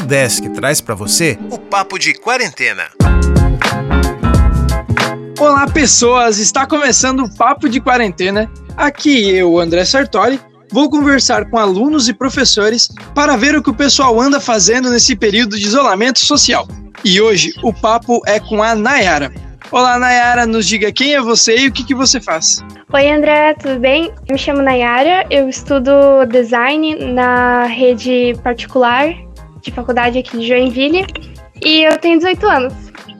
Desk traz para você o Papo de Quarentena. Olá, pessoas! Está começando o Papo de Quarentena. Aqui eu, André Sartori, vou conversar com alunos e professores para ver o que o pessoal anda fazendo nesse período de isolamento social. E hoje o papo é com a Nayara. Olá, Nayara, nos diga quem é você e o que, que você faz. Oi, André, tudo bem? Eu me chamo Nayara, eu estudo design na rede particular de faculdade aqui de Joinville e eu tenho 18 anos.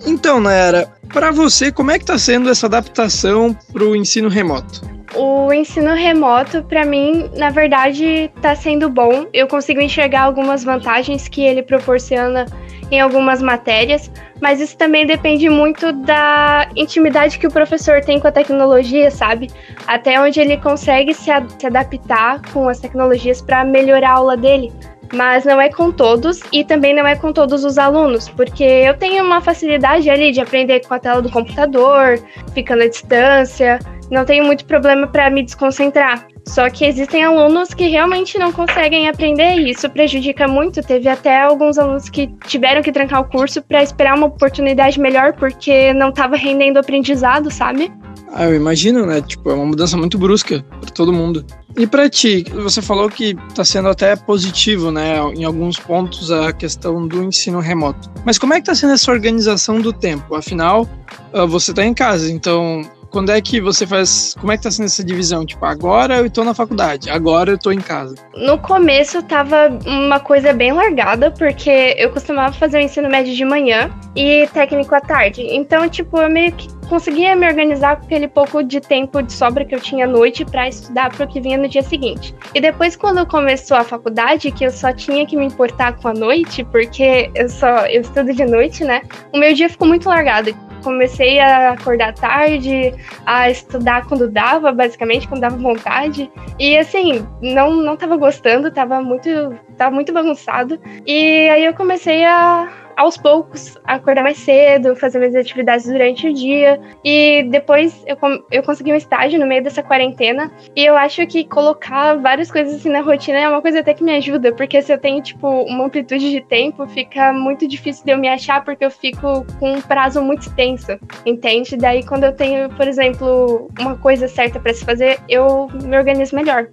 Então, Nayara, para você, como é que está sendo essa adaptação para o ensino remoto? O ensino remoto, para mim, na verdade, está sendo bom. Eu consigo enxergar algumas vantagens que ele proporciona em algumas matérias, mas isso também depende muito da intimidade que o professor tem com a tecnologia, sabe? Até onde ele consegue se, se adaptar com as tecnologias para melhorar a aula dele. Mas não é com todos e também não é com todos os alunos, porque eu tenho uma facilidade ali de aprender com a tela do computador, ficando à distância, não tenho muito problema para me desconcentrar. Só que existem alunos que realmente não conseguem aprender e isso prejudica muito. Teve até alguns alunos que tiveram que trancar o curso para esperar uma oportunidade melhor porque não estava rendendo aprendizado, sabe? Ah, eu imagino, né? Tipo, é uma mudança muito brusca para todo mundo. E para ti, você falou que está sendo até positivo, né, em alguns pontos a questão do ensino remoto. Mas como é que está sendo essa organização do tempo? Afinal, ah, você está em casa, então quando é que você faz. Como é que tá sendo essa divisão? Tipo, agora eu estou na faculdade, agora eu estou em casa. No começo tava uma coisa bem largada, porque eu costumava fazer o ensino médio de manhã e técnico à tarde. Então, tipo, eu meio que conseguia me organizar com aquele pouco de tempo de sobra que eu tinha à noite para estudar para o que vinha no dia seguinte. E depois, quando começou a faculdade, que eu só tinha que me importar com a noite, porque eu só eu estudo de noite, né? O meu dia ficou muito largado comecei a acordar tarde, a estudar quando dava, basicamente, quando dava vontade. E assim, não, não tava gostando, tava muito, tava muito bagunçado. E aí eu comecei a aos poucos, acordar mais cedo, fazer minhas atividades durante o dia. E depois eu, eu consegui um estágio no meio dessa quarentena. E eu acho que colocar várias coisas assim na rotina é uma coisa até que me ajuda, porque se eu tenho, tipo, uma amplitude de tempo, fica muito difícil de eu me achar, porque eu fico com um prazo muito extenso, entende? Daí, quando eu tenho, por exemplo, uma coisa certa para se fazer, eu me organizo melhor.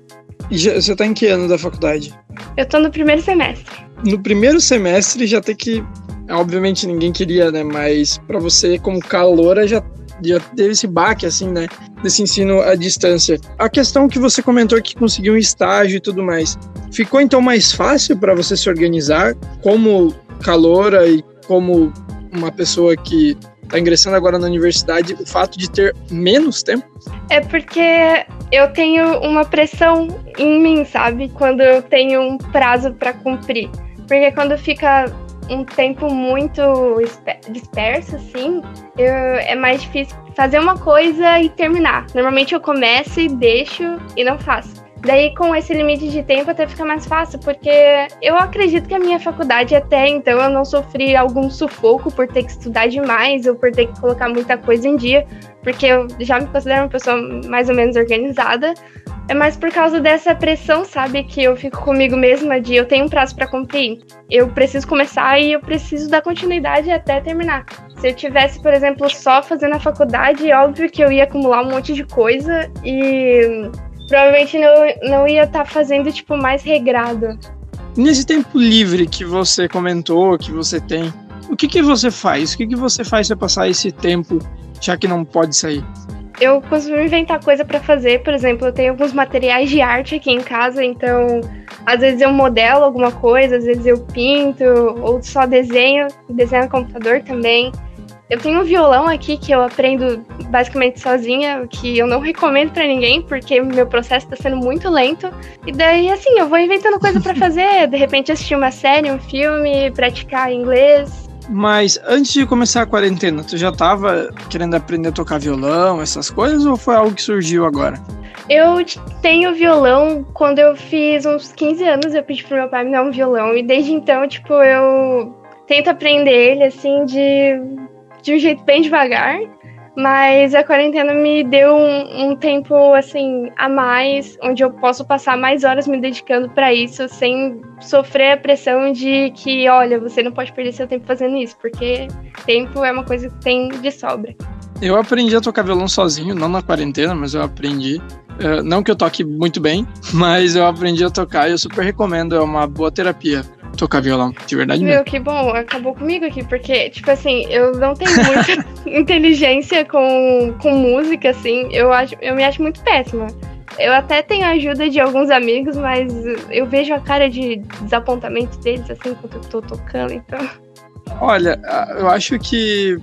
E você tá em que ano da faculdade? Eu tô no primeiro semestre. No primeiro semestre já tem que obviamente ninguém queria, né? Mas para você, como caloura, já, já teve esse baque, assim, né? Desse ensino à distância. A questão que você comentou que conseguiu um estágio e tudo mais, ficou então mais fácil para você se organizar como caloura e como uma pessoa que está ingressando agora na universidade, o fato de ter menos tempo? É porque eu tenho uma pressão em mim, sabe? Quando eu tenho um prazo para cumprir. Porque quando fica um tempo muito disperso, assim, eu, é mais difícil fazer uma coisa e terminar. Normalmente eu começo e deixo e não faço. Daí, com esse limite de tempo, até fica mais fácil, porque eu acredito que a minha faculdade, até então, eu não sofri algum sufoco por ter que estudar demais ou por ter que colocar muita coisa em dia, porque eu já me considero uma pessoa mais ou menos organizada. É mais por causa dessa pressão, sabe? Que eu fico comigo mesma de eu tenho um prazo para cumprir. Eu preciso começar e eu preciso dar continuidade até terminar. Se eu tivesse, por exemplo, só fazendo a faculdade, óbvio que eu ia acumular um monte de coisa e provavelmente não, não ia estar tá fazendo, tipo, mais regrado. Nesse tempo livre que você comentou, que você tem, o que, que você faz? O que, que você faz para passar esse tempo, já que não pode sair? eu costumo inventar coisa para fazer. Por exemplo, eu tenho alguns materiais de arte aqui em casa, então às vezes eu modelo alguma coisa, às vezes eu pinto, ou só desenho, desenho no computador também. Eu tenho um violão aqui que eu aprendo basicamente sozinha, que eu não recomendo para ninguém, porque meu processo está sendo muito lento. E daí, assim, eu vou inventando coisa para fazer. De repente, assistir uma série, um filme, praticar inglês. Mas antes de começar a quarentena, tu já estava querendo aprender a tocar violão, essas coisas, ou foi algo que surgiu agora? Eu tenho violão quando eu fiz uns 15 anos, eu pedi pro meu pai me dar um violão. E desde então, tipo, eu tento aprender ele, assim, de, de um jeito bem devagar. Mas a quarentena me deu um, um, tempo assim a mais, onde eu posso passar mais horas me dedicando para isso, sem sofrer a pressão de que, olha, você não pode perder seu tempo fazendo isso, porque tempo é uma coisa que tem de sobra. Eu aprendi a tocar violão sozinho, não na quarentena, mas eu aprendi. Uh, não que eu toque muito bem, mas eu aprendi a tocar e eu super recomendo, é uma boa terapia tocar violão, de verdade Meu, mesmo. que bom, acabou comigo aqui, porque, tipo assim, eu não tenho muita inteligência com, com música, assim, eu, acho, eu me acho muito péssima. Eu até tenho a ajuda de alguns amigos, mas eu vejo a cara de desapontamento deles, assim, quando eu tô tocando, então... Olha, eu acho que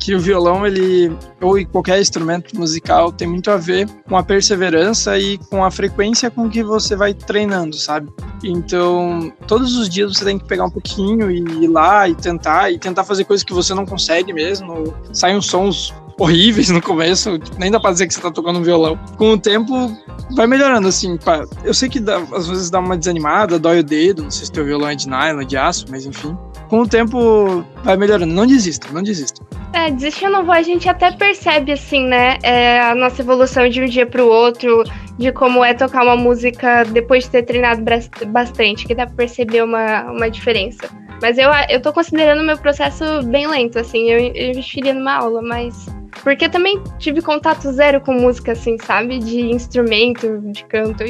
que o violão, ele, ou qualquer instrumento musical, tem muito a ver com a perseverança e com a frequência com que você vai treinando, sabe? Então, todos os dias você tem que pegar um pouquinho e ir lá e tentar, e tentar fazer coisas que você não consegue mesmo. Saem sons horríveis no começo, nem dá pra dizer que você tá tocando um violão. Com o tempo, vai melhorando, assim. Pá. Eu sei que dá, às vezes dá uma desanimada, dói o dedo, não sei se teu violão é de nylon, de aço, mas enfim. Com o tempo, vai melhorando. Não desista, não desista. É, desistir não vou, a gente até percebe, assim, né, é, a nossa evolução de um dia pro outro, de como é tocar uma música depois de ter treinado bastante, que dá pra perceber uma, uma diferença. Mas eu, eu tô considerando meu processo bem lento, assim, eu, eu investiria numa aula, mas. Porque também tive contato zero com música, assim, sabe? De instrumento, de canto.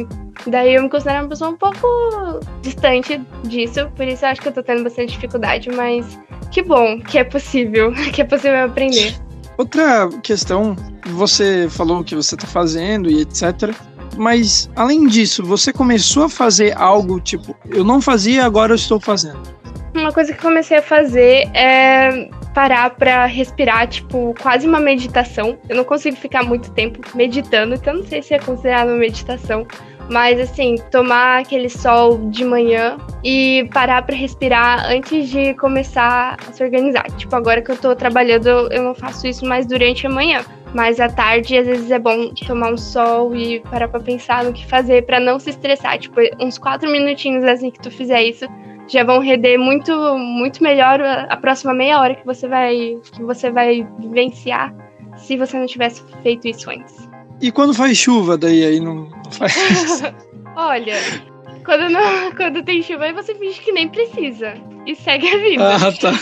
Daí eu me considero uma pessoa um pouco distante disso, por isso eu acho que eu tô tendo bastante dificuldade, mas que bom que é possível, que é possível aprender. Outra questão, você falou o que você está fazendo e etc. Mas além disso, você começou a fazer algo tipo, eu não fazia, agora eu estou fazendo. Uma coisa que comecei a fazer é parar para respirar, tipo, quase uma meditação. Eu não consigo ficar muito tempo meditando, então não sei se é considerado uma meditação, mas assim, tomar aquele sol de manhã e parar para respirar antes de começar a se organizar. Tipo, agora que eu tô trabalhando, eu não faço isso mais durante a manhã. Mas à tarde, às vezes é bom tomar um sol e parar pra pensar no que fazer para não se estressar. Tipo, uns quatro minutinhos assim que tu fizer isso, já vão render muito, muito melhor a próxima meia hora que você vai, que você vai vivenciar se você não tivesse feito isso antes. E quando faz chuva, daí aí não, não faz Olha, quando, não, quando tem chuva, aí você finge que nem precisa. E segue a vida. Ah, tá.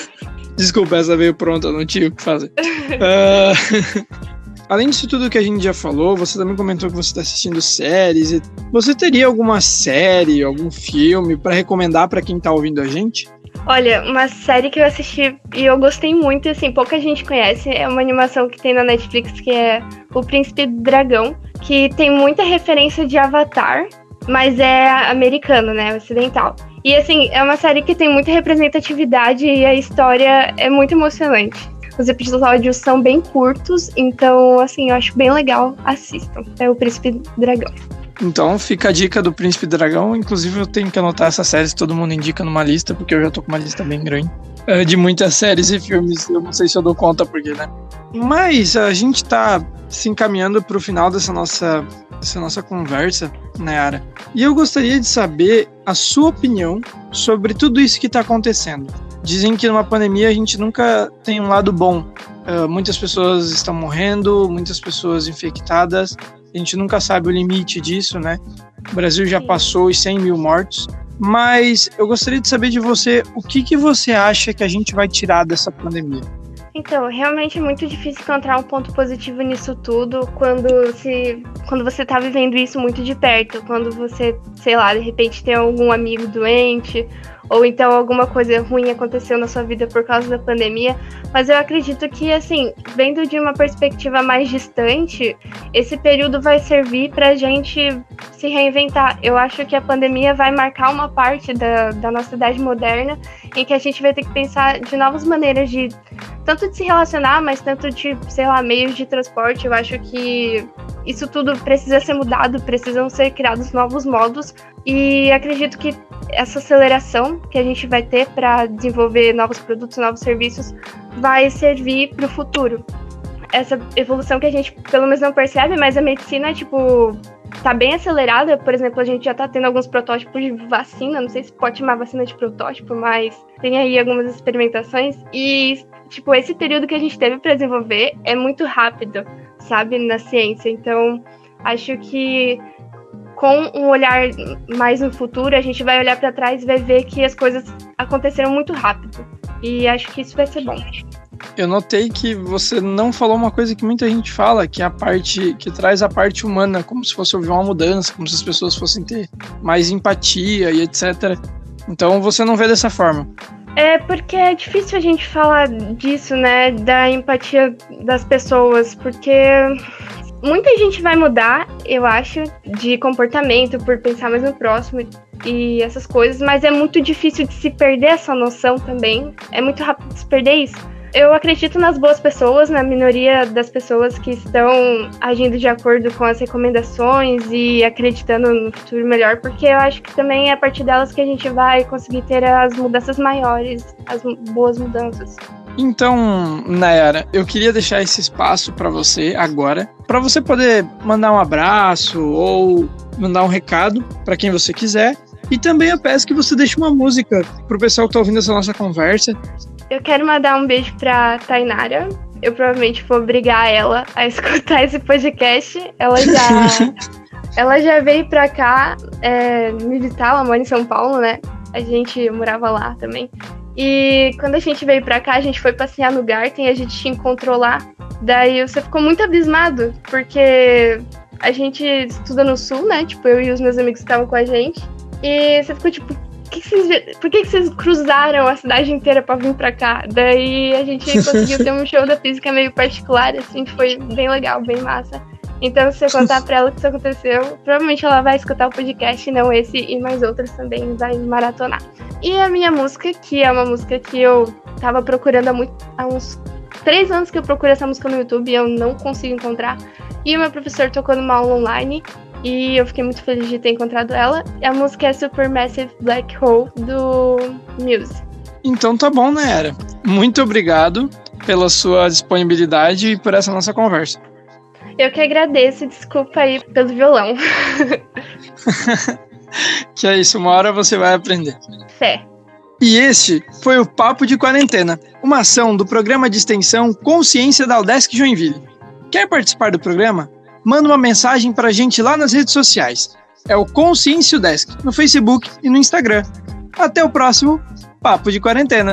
Desculpa, essa veio pronta, não tinha o que fazer. uh, além disso tudo que a gente já falou, você também comentou que você está assistindo séries. Você teria alguma série, algum filme para recomendar para quem está ouvindo a gente? Olha, uma série que eu assisti e eu gostei muito, e assim, pouca gente conhece, é uma animação que tem na Netflix que é O Príncipe Dragão, que tem muita referência de Avatar, mas é americano, né, ocidental. E assim, é uma série que tem muita representatividade e a história é muito emocionante. Os episódios são bem curtos, então assim, eu acho bem legal, assistam. É O Príncipe Dragão. Então fica a dica do Príncipe Dragão. Inclusive, eu tenho que anotar essas séries que todo mundo indica numa lista, porque eu já tô com uma lista bem grande é, de muitas séries e filmes. Eu não sei se eu dou conta, porque, né? Mas a gente tá se encaminhando pro final dessa nossa, dessa nossa conversa, Nayara. E eu gostaria de saber a sua opinião sobre tudo isso que tá acontecendo. Dizem que numa pandemia a gente nunca tem um lado bom. Uh, muitas pessoas estão morrendo, muitas pessoas infectadas, a gente nunca sabe o limite disso, né? O Brasil já passou os 100 mil mortos. Mas eu gostaria de saber de você o que, que você acha que a gente vai tirar dessa pandemia. Então, realmente é muito difícil encontrar um ponto positivo nisso tudo quando se quando você tá vivendo isso muito de perto, quando você, sei lá, de repente tem algum amigo doente ou então alguma coisa ruim aconteceu na sua vida por causa da pandemia, mas eu acredito que assim, vendo de uma perspectiva mais distante, esse período vai servir para a gente se reinventar. Eu acho que a pandemia vai marcar uma parte da, da nossa idade moderna em que a gente vai ter que pensar de novas maneiras de tanto de se relacionar, mas tanto de, sei lá, meios de transporte. Eu acho que isso tudo precisa ser mudado, precisam ser criados novos modos e acredito que essa aceleração que a gente vai ter para desenvolver novos produtos, novos serviços, vai servir para o futuro. Essa evolução que a gente pelo menos não percebe, mas a medicina, tipo, tá bem acelerada. Por exemplo, a gente já tá tendo alguns protótipos de vacina, não sei se pode chamar vacina de protótipo, mas tem aí algumas experimentações. E, tipo, esse período que a gente teve para desenvolver é muito rápido, sabe, na ciência. Então, acho que com um olhar mais no futuro, a gente vai olhar para trás e vai ver que as coisas aconteceram muito rápido. E acho que isso vai ser bom. Eu notei que você não falou uma coisa que muita gente fala, que é a parte que traz a parte humana, como se fosse ouvir uma mudança, como se as pessoas fossem ter mais empatia e etc. Então você não vê dessa forma. É porque é difícil a gente falar disso, né? Da empatia das pessoas, porque muita gente vai mudar, eu acho, de comportamento por pensar mais no próximo e essas coisas, mas é muito difícil de se perder essa noção também. É muito rápido de se perder isso. Eu acredito nas boas pessoas, na minoria das pessoas que estão agindo de acordo com as recomendações e acreditando no futuro melhor, porque eu acho que também é a partir delas que a gente vai conseguir ter as mudanças maiores, as boas mudanças. Então, Nayara, eu queria deixar esse espaço para você agora, para você poder mandar um abraço ou mandar um recado para quem você quiser. E também eu peço que você deixe uma música pro pessoal que tá ouvindo essa nossa conversa. Eu quero mandar um beijo pra Tainara. Eu provavelmente vou obrigar ela a escutar esse podcast. Ela já, ela já veio pra cá é, me visitar, ela mora em São Paulo, né? A gente morava lá também. E quando a gente veio pra cá, a gente foi passear no Garten e a gente te encontrou lá. Daí você ficou muito abismado, porque a gente estuda no sul, né? Tipo, eu e os meus amigos estavam com a gente. E você ficou tipo, que vocês, por que, que vocês cruzaram a cidade inteira para vir para cá? Daí a gente conseguiu ter um show da física meio particular, assim, foi bem legal, bem massa. Então, se você contar pra ela o que isso aconteceu, provavelmente ela vai escutar o podcast, não esse e mais outros também, vai maratonar. E a minha música, que é uma música que eu tava procurando há, muito, há uns três anos que eu procuro essa música no YouTube e eu não consigo encontrar. E o meu professor tocou numa aula online e eu fiquei muito feliz de ter encontrado ela. A música é Supermassive Black Hole do Muse. Então tá bom, né, Era? Muito obrigado pela sua disponibilidade e por essa nossa conversa. Eu que agradeço, desculpa aí pelo violão. que é isso, uma hora você vai aprender. Fé. E este foi o Papo de Quarentena, uma ação do programa de extensão Consciência da Udesc Joinville. Quer participar do programa? Manda uma mensagem para a gente lá nas redes sociais. É o Consciência Desk, no Facebook e no Instagram. Até o próximo Papo de Quarentena.